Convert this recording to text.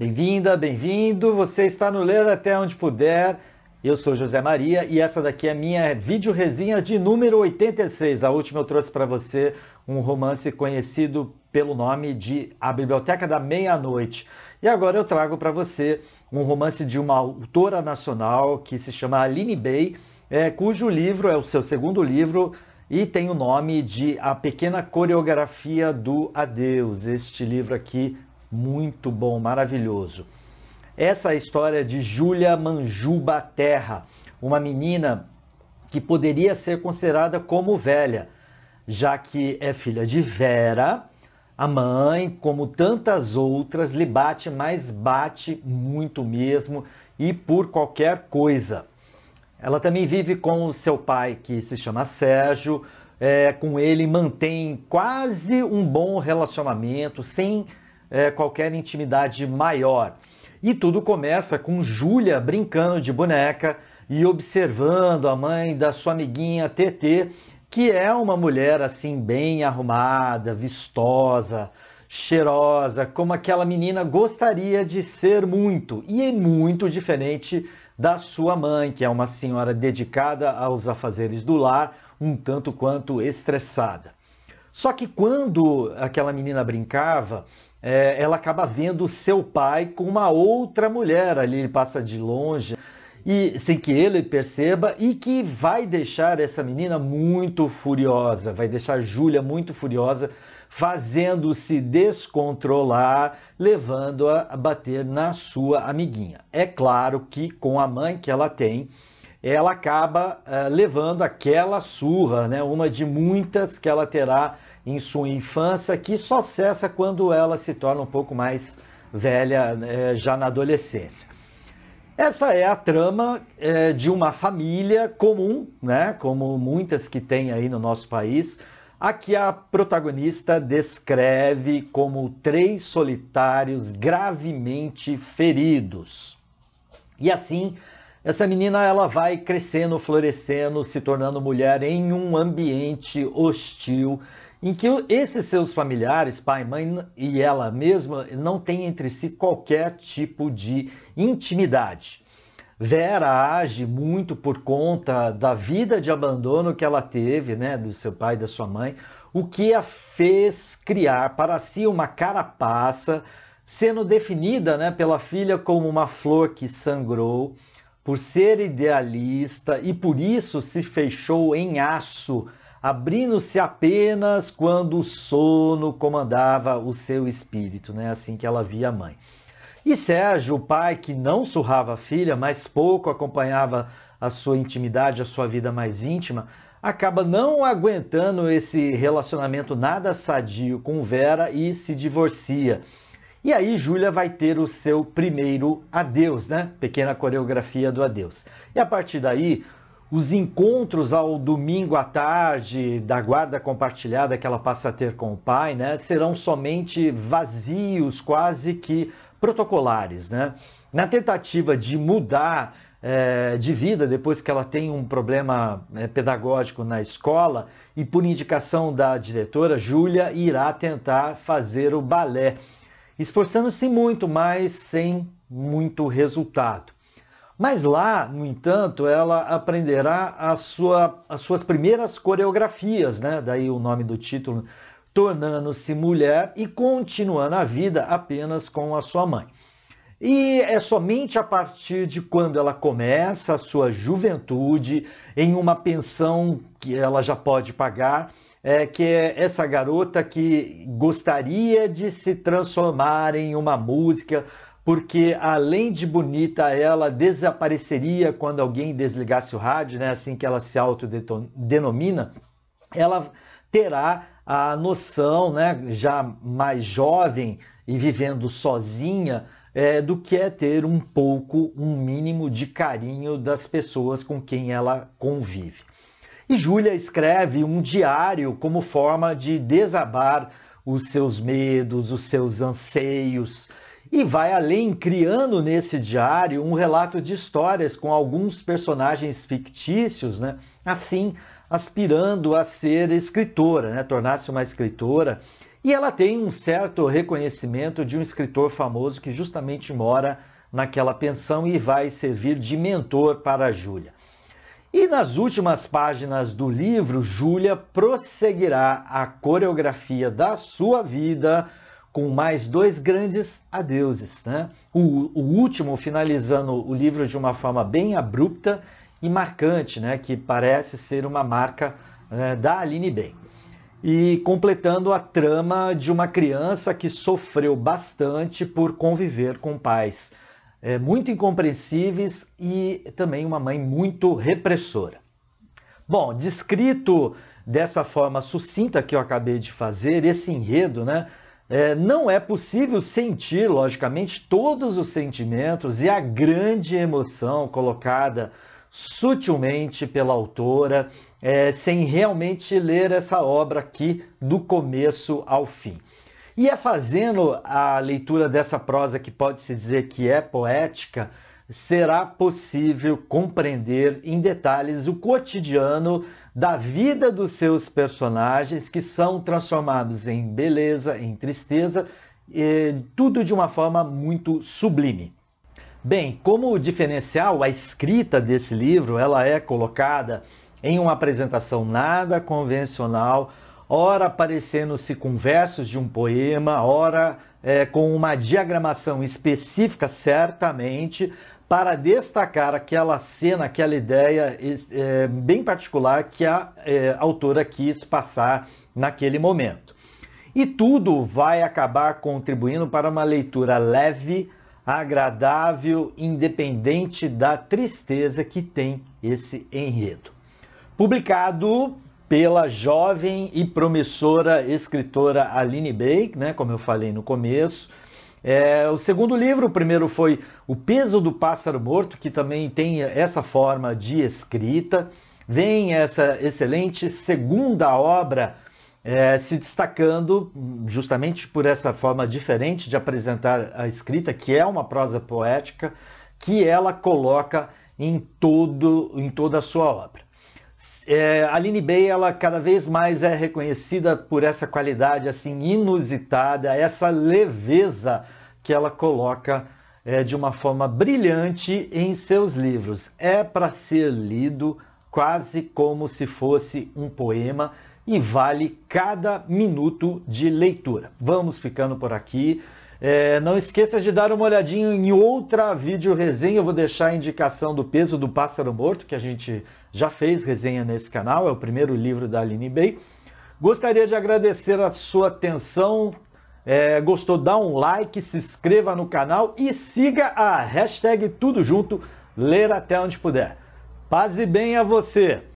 Bem-vinda, bem-vindo. Você está no Ler Até Onde Puder. Eu sou José Maria e essa daqui é a minha vídeo resenha de número 86. A última eu trouxe para você um romance conhecido pelo nome de A Biblioteca da Meia-Noite. E agora eu trago para você um romance de uma autora nacional que se chama Aline Bey, é, cujo livro é o seu segundo livro e tem o nome de A Pequena Coreografia do Adeus. Este livro aqui muito bom, maravilhoso. Essa é história de Júlia Manjuba Terra, uma menina que poderia ser considerada como velha, já que é filha de Vera, a mãe, como tantas outras, lhe bate, mas bate muito mesmo e por qualquer coisa. Ela também vive com o seu pai, que se chama Sérgio, é, com ele mantém quase um bom relacionamento, sem é, qualquer intimidade maior. E tudo começa com Júlia brincando de boneca e observando a mãe da sua amiguinha TT, que é uma mulher assim bem arrumada, vistosa, cheirosa, como aquela menina gostaria de ser muito, e é muito diferente da sua mãe, que é uma senhora dedicada aos afazeres do lar, um tanto quanto estressada. Só que quando aquela menina brincava, é, ela acaba vendo seu pai com uma outra mulher ali, ele passa de longe e sem que ele perceba e que vai deixar essa menina muito furiosa, vai deixar Júlia muito furiosa, fazendo-se descontrolar, levando-a a bater na sua amiguinha. É claro que com a mãe que ela tem, ela acaba uh, levando aquela surra, né, uma de muitas que ela terá em sua infância, que só cessa quando ela se torna um pouco mais velha, né, já na adolescência. Essa é a trama é, de uma família comum, né, como muitas que tem aí no nosso país, a que a protagonista descreve como três solitários gravemente feridos. E assim, essa menina ela vai crescendo, florescendo, se tornando mulher em um ambiente hostil em que esses seus familiares, pai, mãe e ela mesma, não têm entre si qualquer tipo de intimidade. Vera age muito por conta da vida de abandono que ela teve, né, do seu pai e da sua mãe, o que a fez criar para si uma carapaça, sendo definida, né, pela filha como uma flor que sangrou, por ser idealista e por isso se fechou em aço abrindo-se apenas quando o sono comandava o seu espírito, né? assim que ela via a mãe. E Sérgio, o pai que não surrava a filha, mas pouco acompanhava a sua intimidade, a sua vida mais íntima, acaba não aguentando esse relacionamento nada sadio com Vera e se divorcia. E aí Júlia vai ter o seu primeiro adeus, né? Pequena coreografia do adeus. E a partir daí, os encontros ao domingo à tarde da guarda compartilhada que ela passa a ter com o pai, né, serão somente vazios, quase que protocolares, né? Na tentativa de mudar é, de vida depois que ela tem um problema é, pedagógico na escola e por indicação da diretora, Júlia irá tentar fazer o balé, esforçando-se muito, mas sem muito resultado. Mas lá, no entanto, ela aprenderá a sua, as suas primeiras coreografias, né? daí o nome do título, tornando-se mulher e continuando a vida apenas com a sua mãe. E é somente a partir de quando ela começa a sua juventude em uma pensão que ela já pode pagar, é, que é essa garota que gostaria de se transformar em uma música porque além de bonita, ela desapareceria quando alguém desligasse o rádio, né? assim que ela se autodenomina, ela terá a noção, né, já mais jovem e vivendo sozinha, é, do que é ter um pouco, um mínimo de carinho das pessoas com quem ela convive. E Júlia escreve um diário como forma de desabar os seus medos, os seus anseios, e vai além, criando nesse diário um relato de histórias com alguns personagens fictícios, né? assim aspirando a ser escritora, né? tornar-se uma escritora E ela tem um certo reconhecimento de um escritor famoso que justamente mora naquela pensão e vai servir de mentor para a Júlia. E nas últimas páginas do livro, Júlia prosseguirá a coreografia da sua vida com mais dois grandes adeuses. Né? O, o, último finalizando o livro de uma forma bem abrupta e marcante, né? que parece ser uma marca né, da Aline Bem. E completando a trama de uma criança que sofreu bastante por conviver com pais é, muito incompreensíveis e também uma mãe muito repressora. Bom, descrito dessa forma sucinta que eu acabei de fazer, esse enredo, né? É, não é possível sentir, logicamente, todos os sentimentos e a grande emoção colocada sutilmente pela autora, é, sem realmente ler essa obra aqui do começo ao fim. E é fazendo a leitura dessa prosa que pode-se dizer que é poética, será possível compreender em detalhes o cotidiano da vida dos seus personagens que são transformados em beleza, em tristeza, tudo de uma forma muito sublime. Bem, como diferencial, a escrita desse livro ela é colocada em uma apresentação nada convencional, ora aparecendo-se com versos de um poema, ora é, com uma diagramação específica, certamente, para destacar aquela cena, aquela ideia é, bem particular que a é, autora quis passar naquele momento. E tudo vai acabar contribuindo para uma leitura leve, agradável, independente da tristeza que tem esse enredo. Publicado pela jovem e promissora escritora Aline Bake, né, como eu falei no começo, é, o segundo livro, o primeiro foi O Peso do Pássaro Morto, que também tem essa forma de escrita. Vem essa excelente segunda obra é, se destacando justamente por essa forma diferente de apresentar a escrita, que é uma prosa poética, que ela coloca em, todo, em toda a sua obra. É, Aline Bay, ela cada vez mais é reconhecida por essa qualidade assim inusitada, essa leveza que ela coloca é, de uma forma brilhante em seus livros. É para ser lido quase como se fosse um poema e vale cada minuto de leitura. Vamos ficando por aqui. É, não esqueça de dar uma olhadinha em outra vídeo resenha. Eu vou deixar a indicação do peso do pássaro morto, que a gente já fez resenha nesse canal. É o primeiro livro da Aline Bay. Gostaria de agradecer a sua atenção. É, gostou? Dá um like, se inscreva no canal e siga a hashtag Tudo Junto, ler até onde puder. Paz e bem a você!